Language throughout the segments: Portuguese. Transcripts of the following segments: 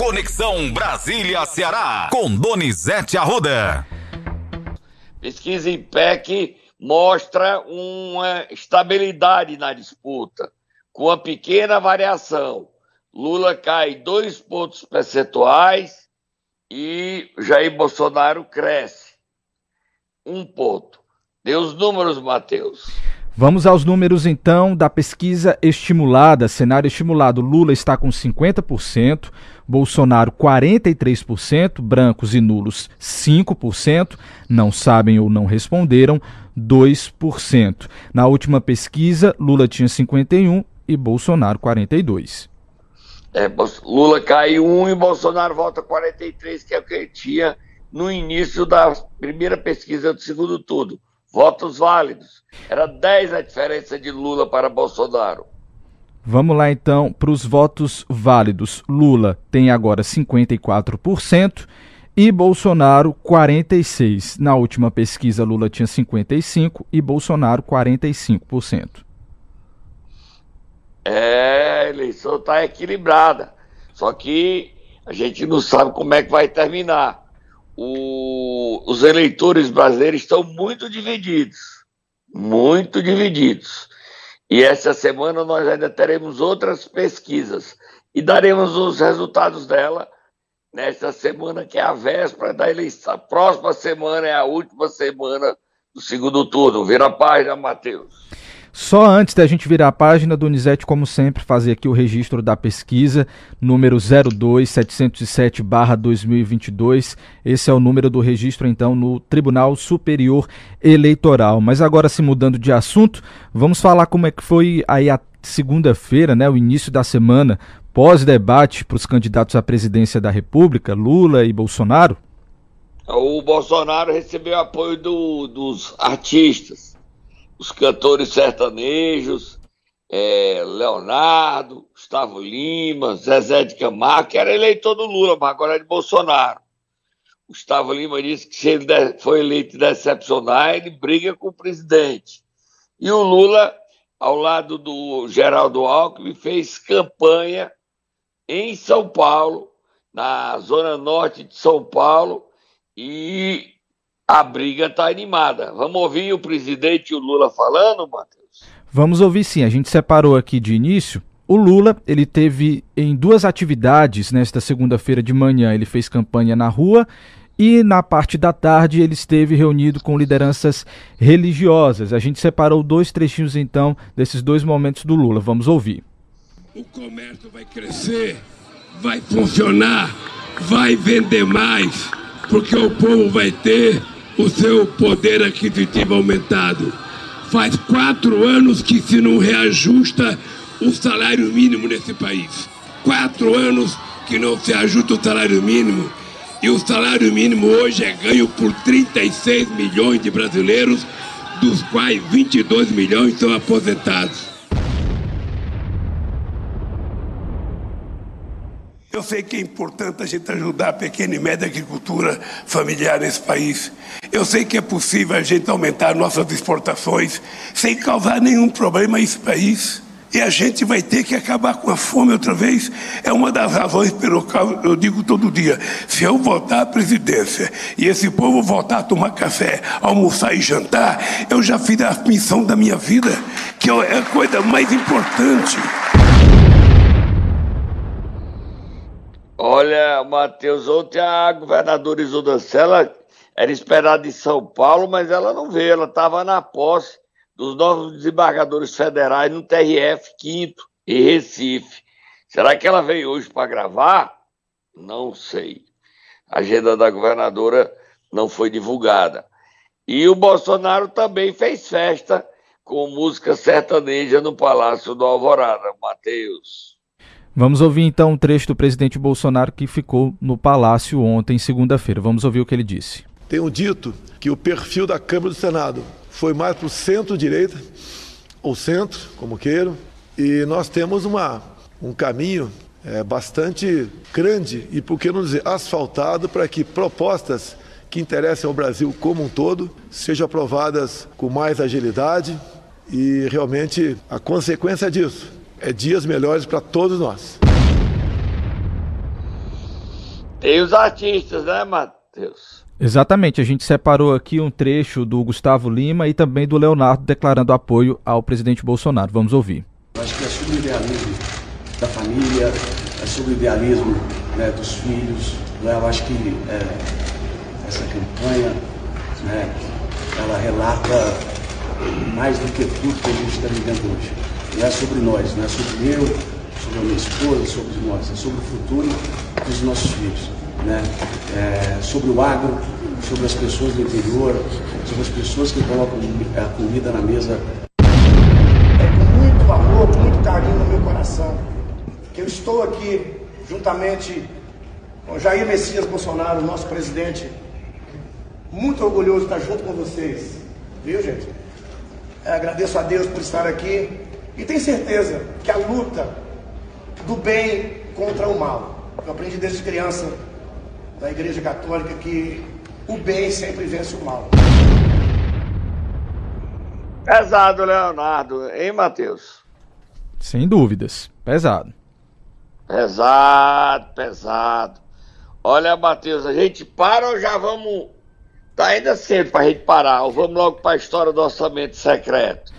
Conexão Brasília-Ceará, com Donizete Arruda. Pesquisa IPEC mostra uma estabilidade na disputa, com uma pequena variação. Lula cai dois pontos percentuais e Jair Bolsonaro cresce um ponto. Dê os números, Matheus. Vamos aos números então da pesquisa estimulada, cenário estimulado. Lula está com 50%, Bolsonaro 43%, brancos e nulos 5%, não sabem ou não responderam 2%. Na última pesquisa, Lula tinha 51 e Bolsonaro 42. É, Lula cai 1 e Bolsonaro volta 43, que é o que ele tinha no início da primeira pesquisa do segundo turno votos válidos. Era 10 a diferença de Lula para Bolsonaro. Vamos lá então para os votos válidos. Lula tem agora 54% e Bolsonaro 46%. Na última pesquisa, Lula tinha 55% e Bolsonaro 45%. É, a eleição está equilibrada. Só que a gente não sabe como é que vai terminar o, os eleitores brasileiros estão muito divididos, muito divididos. E essa semana nós ainda teremos outras pesquisas e daremos os resultados dela nesta semana, que é a véspera da eleição. A próxima semana é a última semana do segundo turno. Vira a página, Matheus. Só antes da gente virar a página, Donizete, como sempre, fazer aqui o registro da pesquisa, número 02707-2022. Esse é o número do registro, então, no Tribunal Superior Eleitoral. Mas agora, se mudando de assunto, vamos falar como é que foi aí a segunda-feira, né, o início da semana, pós-debate para os candidatos à presidência da República, Lula e Bolsonaro? O Bolsonaro recebeu apoio do, dos artistas os cantores sertanejos, é, Leonardo, Gustavo Lima, Zezé de Camargo, que era eleitor do Lula, mas agora é de Bolsonaro. Gustavo Lima disse que se ele foi eleito decepcionar, ele briga com o presidente. E o Lula, ao lado do Geraldo Alckmin, fez campanha em São Paulo, na zona norte de São Paulo, e a briga está animada. Vamos ouvir o presidente e o Lula falando, Matheus? Vamos ouvir sim. A gente separou aqui de início. O Lula, ele teve em duas atividades nesta segunda-feira de manhã. Ele fez campanha na rua e na parte da tarde ele esteve reunido com lideranças religiosas. A gente separou dois trechinhos então desses dois momentos do Lula. Vamos ouvir. O comércio vai crescer, vai funcionar, vai vender mais, porque o povo vai ter o seu poder aquisitivo aumentado. Faz quatro anos que se não reajusta o salário mínimo nesse país. Quatro anos que não se ajusta o salário mínimo. E o salário mínimo hoje é ganho por 36 milhões de brasileiros, dos quais 22 milhões são aposentados. Eu sei que é importante a gente ajudar a pequena e média agricultura familiar nesse país. Eu sei que é possível a gente aumentar nossas exportações sem causar nenhum problema a esse país. E a gente vai ter que acabar com a fome outra vez. É uma das razões pelo qual eu digo todo dia: se eu voltar à presidência e esse povo voltar a tomar café, almoçar e jantar, eu já fiz a missão da minha vida, que é a coisa mais importante. Olha, Matheus, ontem a governadora Isolda Sela era esperada em São Paulo, mas ela não veio, ela estava na posse dos novos desembargadores federais no TRF 5 em Recife. Será que ela veio hoje para gravar? Não sei. A agenda da governadora não foi divulgada. E o Bolsonaro também fez festa com música sertaneja no Palácio do Alvorada, Matheus. Vamos ouvir então um trecho do presidente Bolsonaro que ficou no palácio ontem, segunda-feira. Vamos ouvir o que ele disse. Tenho dito que o perfil da Câmara do Senado foi mais para o centro-direita, ou centro, como queiram, e nós temos uma, um caminho é, bastante grande e, por que não dizer, asfaltado para que propostas que interessem ao Brasil como um todo sejam aprovadas com mais agilidade e realmente a consequência disso é dias melhores para todos nós. Tem os artistas, né, Matheus? Exatamente, a gente separou aqui um trecho do Gustavo Lima e também do Leonardo declarando apoio ao presidente Bolsonaro. Vamos ouvir. Acho que é sobre o idealismo da família, é sobre o idealismo né, dos filhos. Né? Eu acho que é, essa campanha, né, ela relata mais do que tudo que a gente está vivendo hoje. Não é sobre nós, não é sobre eu, sobre a minha esposa, sobre nós, é sobre o futuro dos nossos filhos. Né? É, sobre o agro, sobre as pessoas do interior, sobre as pessoas que colocam a comida na mesa. É com muito amor, com muito carinho no meu coração que eu estou aqui juntamente com Jair Messias Bolsonaro, nosso presidente, muito orgulhoso de estar junto com vocês, viu gente? É, agradeço a Deus por estar aqui e tenho certeza que a luta do bem contra o mal. Eu aprendi desde criança na Igreja Católica que o bem sempre vence o mal. Pesado, Leonardo, hein, Matheus? Sem dúvidas, pesado. Pesado, pesado. Olha, Matheus, a gente para ou já vamos. Tá ainda cedo pra gente parar, ou vamos logo para a história do orçamento secreto?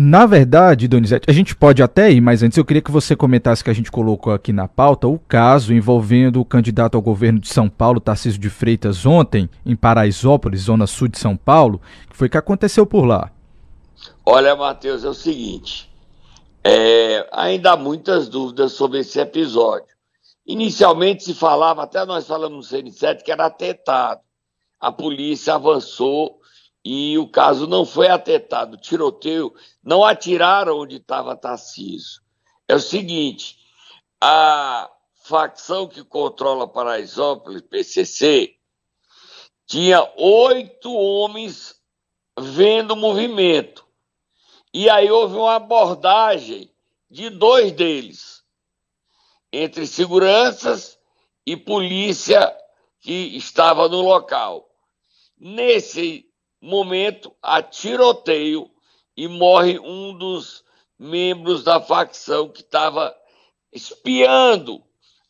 Na verdade, Donizete, a gente pode até ir, mas antes eu queria que você comentasse que a gente colocou aqui na pauta o caso envolvendo o candidato ao governo de São Paulo, Tarcísio de Freitas, ontem, em Paraisópolis, zona sul de São Paulo, que foi que aconteceu por lá. Olha, Matheus, é o seguinte: é, ainda há muitas dúvidas sobre esse episódio. Inicialmente se falava, até nós falamos no CN7, que era atentado. A polícia avançou e o caso não foi atentado, tiroteio, não atiraram onde estava Tarcísio. É o seguinte, a facção que controla Paraisópolis, PCC, tinha oito homens vendo o movimento. E aí houve uma abordagem de dois deles, entre seguranças e polícia que estava no local. Nesse momento, há tiroteio e morre um dos membros da facção que estava espiando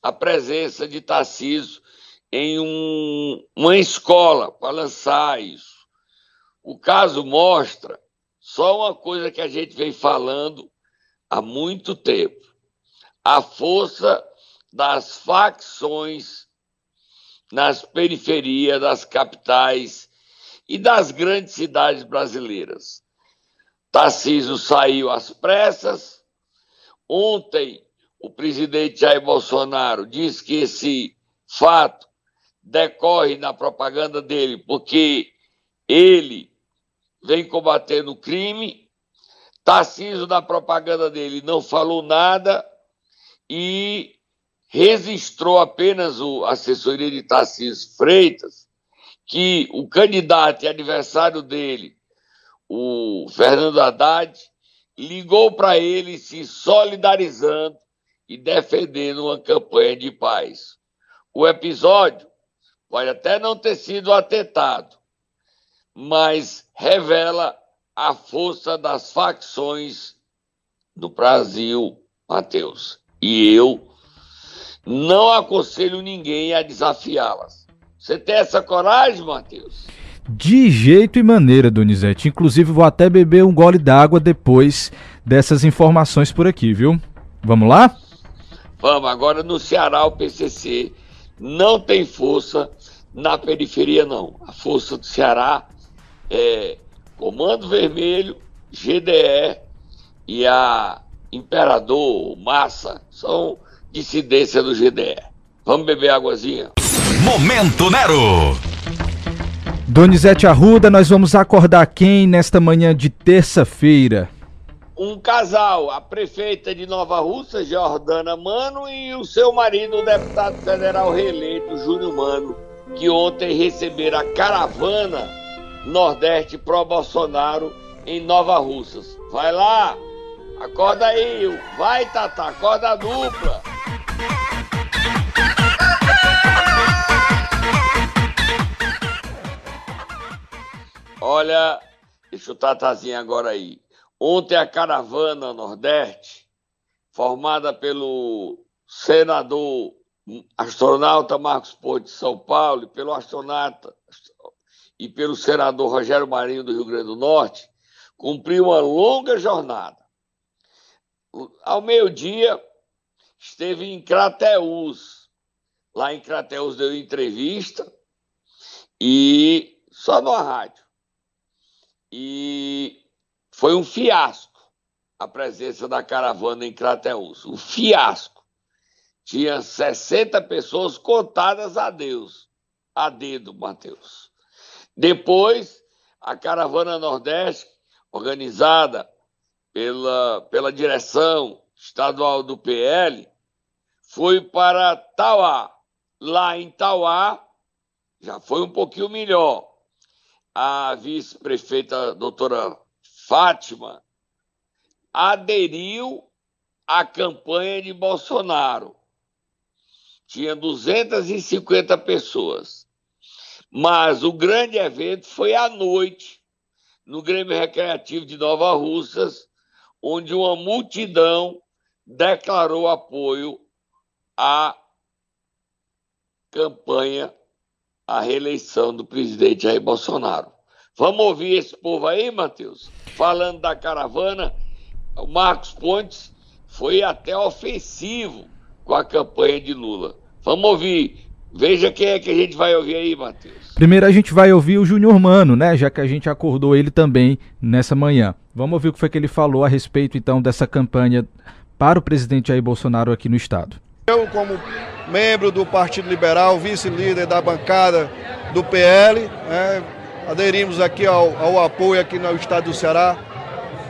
a presença de Tarcísio em um, uma escola para lançar isso. O caso mostra só uma coisa que a gente vem falando há muito tempo: a força das facções nas periferias das capitais e das grandes cidades brasileiras. Tarcísio saiu às pressas. Ontem, o presidente Jair Bolsonaro disse que esse fato decorre na propaganda dele, porque ele vem combatendo o crime. Tarcísio, na propaganda dele, não falou nada e registrou apenas o assessoria de Tarcísio Freitas que o candidato e adversário dele, o Fernando Haddad, ligou para ele se solidarizando e defendendo uma campanha de paz. O episódio pode até não ter sido atentado, mas revela a força das facções do Brasil, Mateus. E eu não aconselho ninguém a desafiá-las. Você tem essa coragem, Matheus? De jeito e maneira, Donizete. Inclusive, vou até beber um gole d'água depois dessas informações por aqui, viu? Vamos lá? Vamos. Agora, no Ceará, o PCC não tem força na periferia, não. A força do Ceará é Comando Vermelho, GDE e a Imperador, Massa, são dissidência do GDE. Vamos beber águazinha? Momento Nero! Donizete Arruda, nós vamos acordar quem nesta manhã de terça-feira? Um casal, a prefeita de Nova Russa, Jordana Mano, e o seu marido, o deputado federal reeleito, Júnior Mano, que ontem receberam a caravana Nordeste pro Bolsonaro em Nova Russas. Vai lá, acorda aí, vai Tata, acorda a dupla. Olha, deixa o Tatazinho agora aí. Ontem a caravana Nordeste, formada pelo senador astronauta Marcos Ponte de São Paulo e pelo astronauta e pelo senador Rogério Marinho do Rio Grande do Norte, cumpriu uma longa jornada. Ao meio-dia, esteve em Crateús. Lá em Crateús deu entrevista e só no rádio. E foi um fiasco a presença da caravana em Crateús. Um fiasco. Tinha 60 pessoas contadas a Deus, a dedo, Mateus. Depois, a caravana Nordeste, organizada pela, pela direção estadual do PL, foi para Tauá. Lá em Tauá, já foi um pouquinho melhor. A vice-prefeita doutora Fátima aderiu à campanha de Bolsonaro tinha 250 pessoas. Mas o grande evento foi à noite, no Grêmio Recreativo de Nova Russas, onde uma multidão declarou apoio à campanha, à reeleição do presidente Jair Bolsonaro. Vamos ouvir esse povo aí, Matheus? Falando da caravana, o Marcos Pontes foi até ofensivo com a campanha de Lula. Vamos ouvir. Veja quem é que a gente vai ouvir aí, Matheus. Primeiro a gente vai ouvir o Júnior Mano, né? Já que a gente acordou ele também nessa manhã. Vamos ouvir o que foi que ele falou a respeito então dessa campanha para o presidente Jair Bolsonaro aqui no estado. Eu, como membro do Partido Liberal, vice-líder da bancada do PL, né, aderimos aqui ao, ao apoio aqui no estado do Ceará,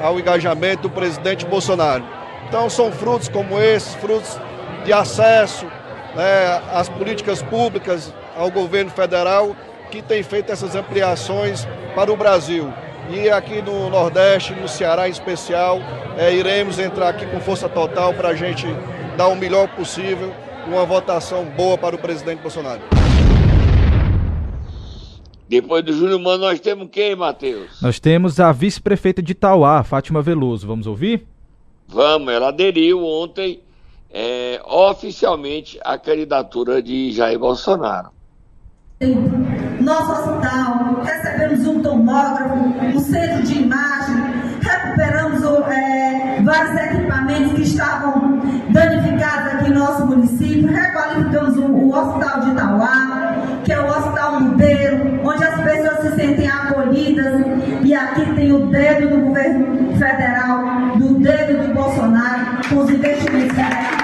ao engajamento do presidente Bolsonaro. Então são frutos como esses, frutos de acesso né, às políticas públicas, ao governo federal, que tem feito essas ampliações para o Brasil. E aqui no Nordeste, no Ceará em especial, é, iremos entrar aqui com força total para a gente dar o melhor possível, uma votação boa para o presidente Bolsonaro. Depois do Júlio Mano, nós temos quem, Matheus? Nós temos a vice-prefeita de Tauá, Fátima Veloso. Vamos ouvir? Vamos, ela aderiu ontem é, oficialmente a candidatura de Jair Bolsonaro. Nosso hospital, recebemos um tomógrafo, um centro de imagem, recuperamos é, vários equipamentos que estavam danificados aqui no nosso município, requalificamos o, o Hospital de Itauá, que é o Hospital Mudeiro, onde as pessoas se sentem acolhidas, e aqui tem o dedo do governo federal, do dedo do Bolsonaro, com os investimentos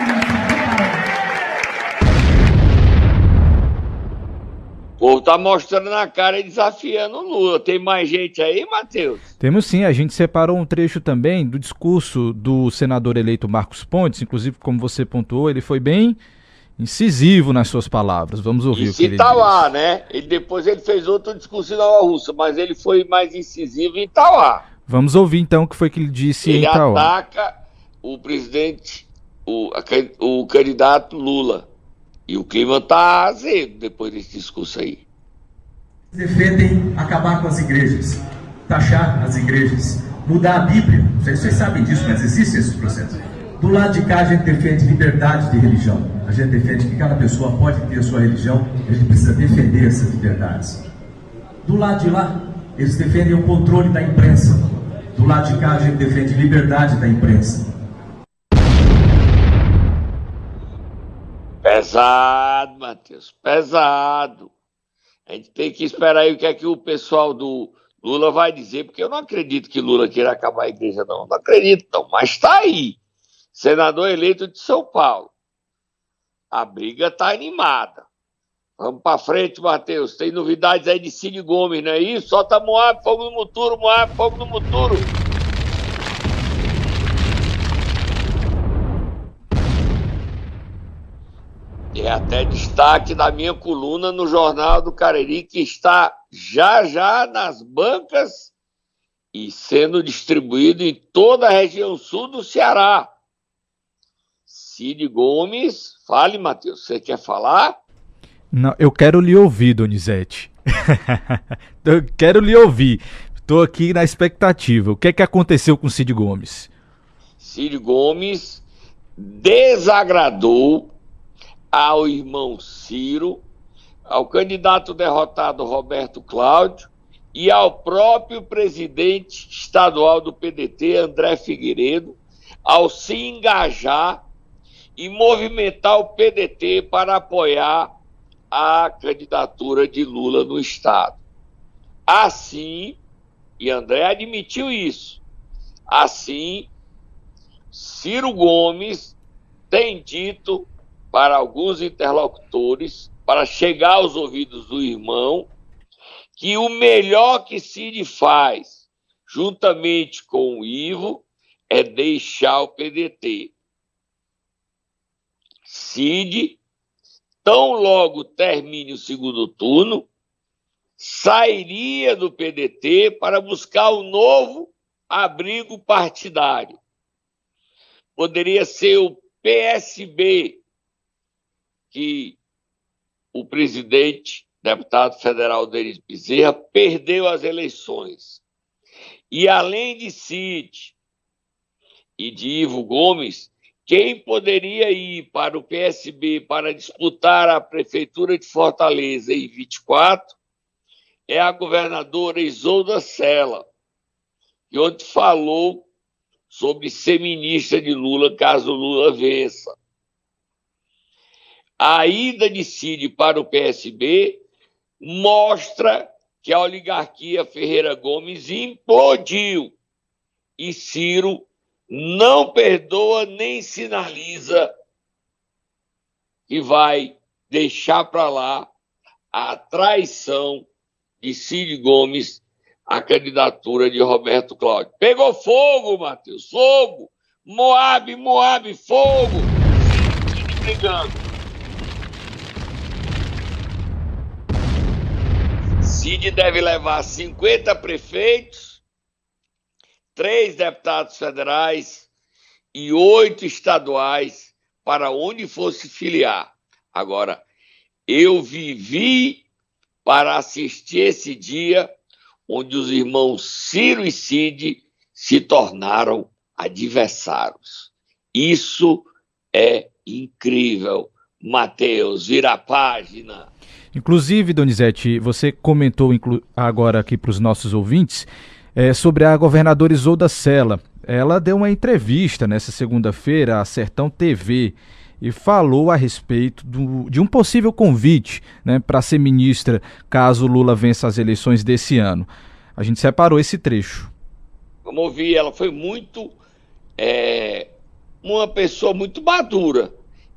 povo tá mostrando na cara e desafiando o Lula. Tem mais gente aí, Matheus? Temos sim, a gente separou um trecho também do discurso do senador eleito Marcos Pontes, inclusive como você pontuou, ele foi bem incisivo nas suas palavras. Vamos ouvir o que ele tá lá, né? Ele depois ele fez outro discurso Nova Russa, mas ele foi mais incisivo em Itauá. Vamos ouvir então o que foi que ele disse ele em Itauá. Ele ataca o presidente, o, o candidato Lula. E o clima tá azedo depois desse discurso aí. Defendem acabar com as igrejas, taxar as igrejas, mudar a Bíblia. Vocês, sabem disso, mas existe esse processo. Do lado de cá a gente defende liberdade de religião. A gente defende que cada pessoa pode ter a sua religião, a gente precisa defender essas liberdades. Do lado de lá, eles defendem o controle da imprensa. Do lado de cá a gente defende liberdade da imprensa. Pesado, Matheus, pesado. A gente tem que esperar aí o que é que o pessoal do Lula vai dizer, porque eu não acredito que Lula queira acabar a igreja, não. Não acredito, não. Mas está aí. Senador eleito de São Paulo. A briga está animada. Vamos para frente, Matheus. Tem novidades aí de Cid Gomes, não é isso? Solta Moab, fogo no muturo, Moab, fogo no muturo. É até destaque da minha coluna no Jornal do Cariri, que está já já nas bancas e sendo distribuído em toda a região sul do Ceará. Cid Gomes, fale, Matheus, você quer falar? Não, eu quero lhe ouvir, Donizete. eu quero lhe ouvir. Estou aqui na expectativa. O que é que aconteceu com Cid Gomes? Cid Gomes desagradou ao irmão Ciro, ao candidato derrotado Roberto Cláudio e ao próprio presidente estadual do PDT, André Figueiredo, ao se engajar e movimentar o PDT para apoiar a candidatura de Lula no Estado. Assim, e André admitiu isso, assim, Ciro Gomes tem dito para alguns interlocutores, para chegar aos ouvidos do irmão, que o melhor que Cid faz, juntamente com o Ivo, é deixar o PDT. Cid, tão logo termine o segundo turno, sairia do PDT para buscar um novo abrigo partidário. Poderia ser o PSB, que o presidente, deputado federal Denis Bezerra, perdeu as eleições. E além de Cid e de Ivo Gomes, quem poderia ir para o PSB para disputar a prefeitura de Fortaleza em 24 é a governadora Isolda Sela, que ontem falou sobre ser ministra de Lula caso Lula vença. A ida de Cid para o PSB mostra que a oligarquia Ferreira Gomes implodiu e Ciro não perdoa nem sinaliza que vai deixar para lá a traição de Cid Gomes à candidatura de Roberto Cláudio. Pegou fogo, Matheus, fogo! Moab, Moab, fogo! Cid brigando. Cid deve levar 50 prefeitos, três deputados federais e oito estaduais para onde fosse filiar. Agora, eu vivi para assistir esse dia onde os irmãos Ciro e Cid se tornaram adversários. Isso é incrível. Mateus, vira a página. Inclusive, Donizete, você comentou agora aqui para os nossos ouvintes é, sobre a governadora Isolda Sela. Ela deu uma entrevista nessa segunda-feira à Sertão TV e falou a respeito do, de um possível convite né, para ser ministra caso Lula vença as eleições desse ano. A gente separou esse trecho. Como ouvi, ela foi muito. É, uma pessoa muito madura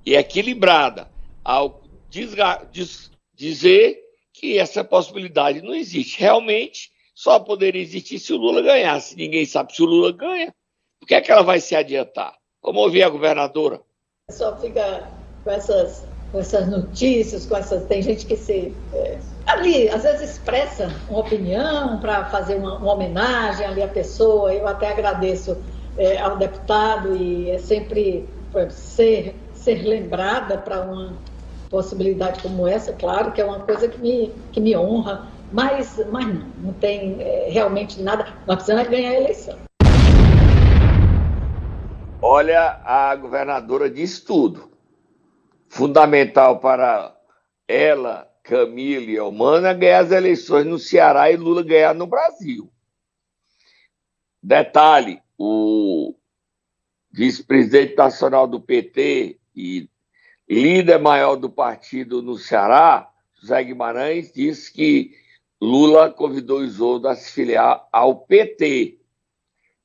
e equilibrada ao desga, des, dizer que essa possibilidade não existe. Realmente, só poderia existir se o Lula ganhasse. Ninguém sabe se o Lula ganha. Por que, é que ela vai se adiantar? Vamos ouvir a governadora. Só fica com essas, com essas notícias, com essas. Tem gente que se. É, ali, às vezes expressa uma opinião para fazer uma, uma, homenagem ali à pessoa. Eu até agradeço é, ao deputado e é sempre ser, ser lembrada para uma possibilidade como essa, claro que é uma coisa que me, que me honra, mas, mas não, não tem é, realmente nada. Nós precisamos ganhar a eleição. Olha, a governadora diz tudo. Fundamental para ela, Camila e Elmana ganhar as eleições no Ceará e Lula ganhar no Brasil. Detalhe: o vice-presidente nacional do PT e líder maior do partido no Ceará, José Guimarães, disse que Lula convidou Isolda a se filiar ao PT.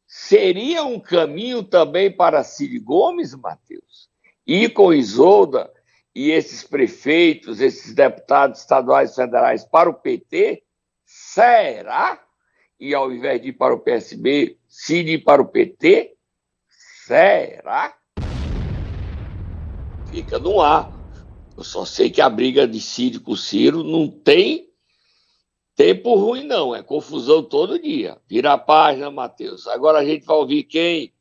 Seria um caminho também para Cid Gomes, Matheus? Ir com Isolda e esses prefeitos, esses deputados estaduais e federais para o PT? Será? E ao invés de ir para o PSB, Cid ir para o PT? Será? Fica no ar. Eu só sei que a briga de Cid com Ciro não tem tempo ruim, não. É confusão todo dia. Vira a página, Matheus. Agora a gente vai ouvir quem?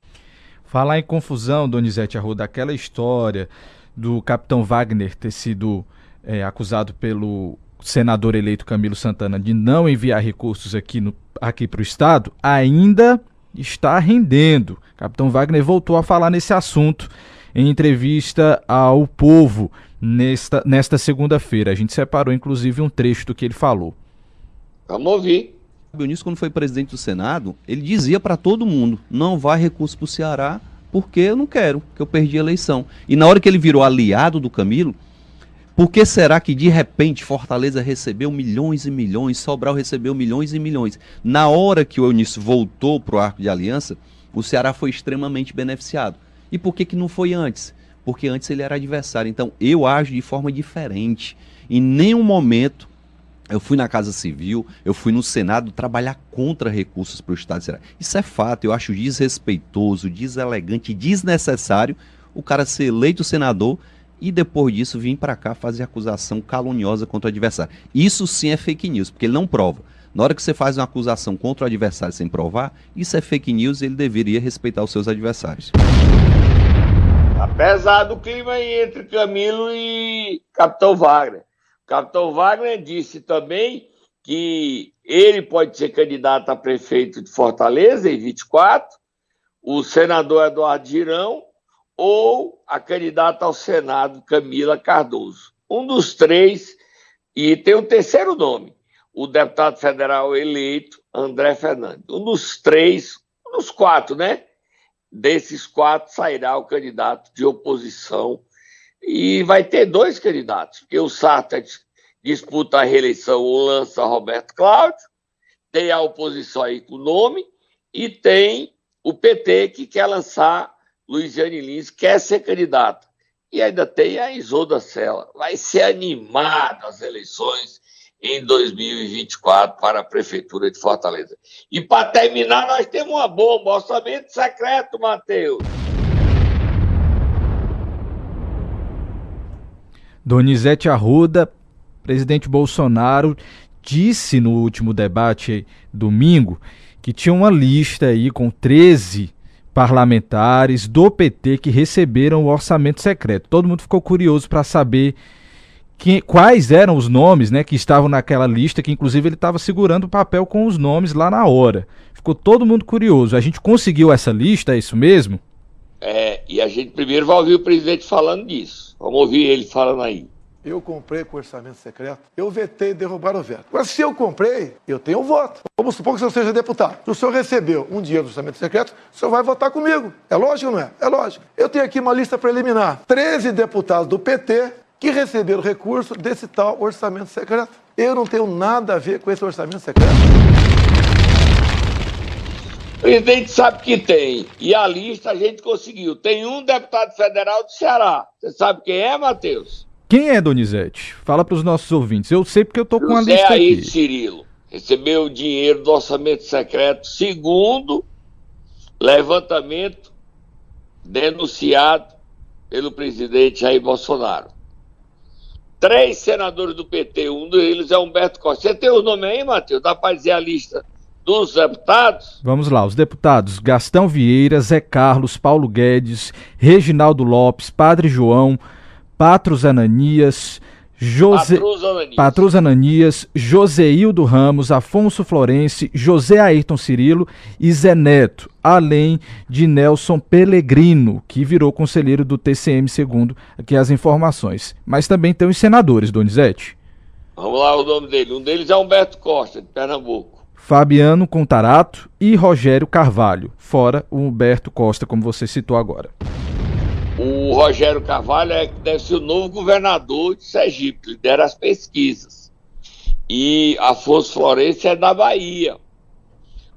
Falar em confusão, Donizete Arruda, aquela história do capitão Wagner ter sido é, acusado pelo senador eleito Camilo Santana de não enviar recursos aqui, no, aqui para o Estado, ainda está rendendo. Capitão Wagner voltou a falar nesse assunto em entrevista ao povo nesta, nesta segunda-feira. A gente separou inclusive um trecho do que ele falou. Vamos ouvir. O Eunício, quando foi presidente do Senado, ele dizia para todo mundo: não vai recurso para o Ceará porque eu não quero, que eu perdi a eleição. E na hora que ele virou aliado do Camilo, por que será que de repente Fortaleza recebeu milhões e milhões, Sobral recebeu milhões e milhões? Na hora que o Eunício voltou para o arco de aliança, o Ceará foi extremamente beneficiado. E por que, que não foi antes? Porque antes ele era adversário. Então eu ajo de forma diferente. Em nenhum momento eu fui na Casa Civil, eu fui no Senado trabalhar contra recursos para o Estado de Ceará. Isso é fato, eu acho desrespeitoso, deselegante, desnecessário o cara ser eleito senador e depois disso vir para cá fazer acusação caluniosa contra o adversário. Isso sim é fake news, porque ele não prova. Na hora que você faz uma acusação contra o adversário sem provar, isso é fake news e ele deveria respeitar os seus adversários. Apesar do clima aí entre Camilo e Capitão Wagner. Capitão Wagner disse também que ele pode ser candidato a prefeito de Fortaleza em 24, o senador Eduardo Girão ou a candidata ao Senado Camila Cardoso. Um dos três, e tem um terceiro nome, o deputado federal eleito André Fernandes. Um dos três, um dos quatro, né? Desses quatro sairá o candidato de oposição e vai ter dois candidatos, porque o Sartre disputa a reeleição ou lança Roberto Cláudio, tem a oposição aí com o nome, e tem o PT que quer lançar Luiziane Lins, quer ser candidata. E ainda tem a Isolda Sela. Vai ser animado as eleições em 2024 para a Prefeitura de Fortaleza. E para terminar, nós temos uma bomba, orçamento secreto, Matheus. Donizete Arruda, presidente Bolsonaro, disse no último debate domingo que tinha uma lista aí com 13 parlamentares do PT que receberam o orçamento secreto. Todo mundo ficou curioso para saber que, quais eram os nomes né, que estavam naquela lista, que inclusive ele estava segurando o papel com os nomes lá na hora. Ficou todo mundo curioso. A gente conseguiu essa lista, é isso mesmo? É, e a gente primeiro vai ouvir o presidente falando disso. Vamos ouvir ele falando aí. Eu comprei com orçamento secreto, eu vetei derrubar o veto. Mas se eu comprei, eu tenho um voto. Vamos supor que o senhor seja deputado. Se o senhor recebeu um dinheiro do orçamento secreto, o senhor vai votar comigo. É lógico ou não é? É lógico. Eu tenho aqui uma lista preliminar. 13 deputados do PT que receberam recurso desse tal orçamento secreto. Eu não tenho nada a ver com esse orçamento secreto. O presidente sabe que tem. E a lista a gente conseguiu. Tem um deputado federal do Ceará. Você sabe quem é, Matheus? Quem é Donizete? Fala para os nossos ouvintes. Eu sei porque eu tô com a lista Aide aqui. Cirilo recebeu o dinheiro do orçamento secreto segundo levantamento denunciado pelo presidente Jair Bolsonaro. Três senadores do PT, um deles é Humberto Costa. Você tem o nome aí, Matheus? Dá para dizer a lista dos deputados? Vamos lá, os deputados Gastão Vieira, Zé Carlos, Paulo Guedes, Reginaldo Lopes, Padre João, Patros Ananias, José Patrus Ananias. Patrus Ananias, Joseildo Ramos, Afonso Florense, José Ayrton Cirilo e Zé Neto, além de Nelson Pellegrino, que virou conselheiro do TCM, segundo aqui as informações. Mas também tem os senadores, Donizete. Vamos lá o nome dele. Um deles é Humberto Costa, de Pernambuco. Fabiano Contarato e Rogério Carvalho, fora o Humberto Costa, como você citou agora. O Rogério Carvalho é, deve ser o novo governador de Sergipe, lidera as pesquisas. E Afonso Florencio é da Bahia.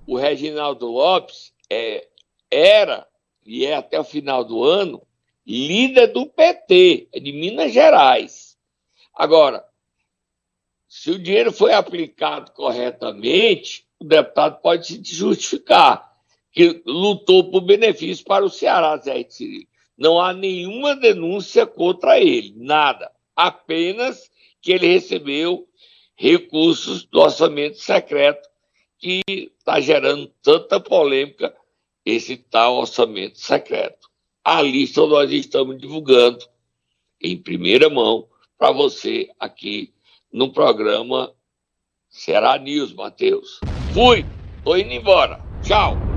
O Reginaldo Lopes é, era, e é até o final do ano, líder do PT, é de Minas Gerais. Agora, se o dinheiro foi aplicado corretamente, o deputado pode se justificar que lutou por benefício para o Ceará, Zé Cirilo. Não há nenhuma denúncia contra ele, nada. Apenas que ele recebeu recursos do orçamento secreto que está gerando tanta polêmica esse tal orçamento secreto. A lista nós estamos divulgando em primeira mão para você aqui no programa Será News, Matheus. Fui, tô indo embora. Tchau.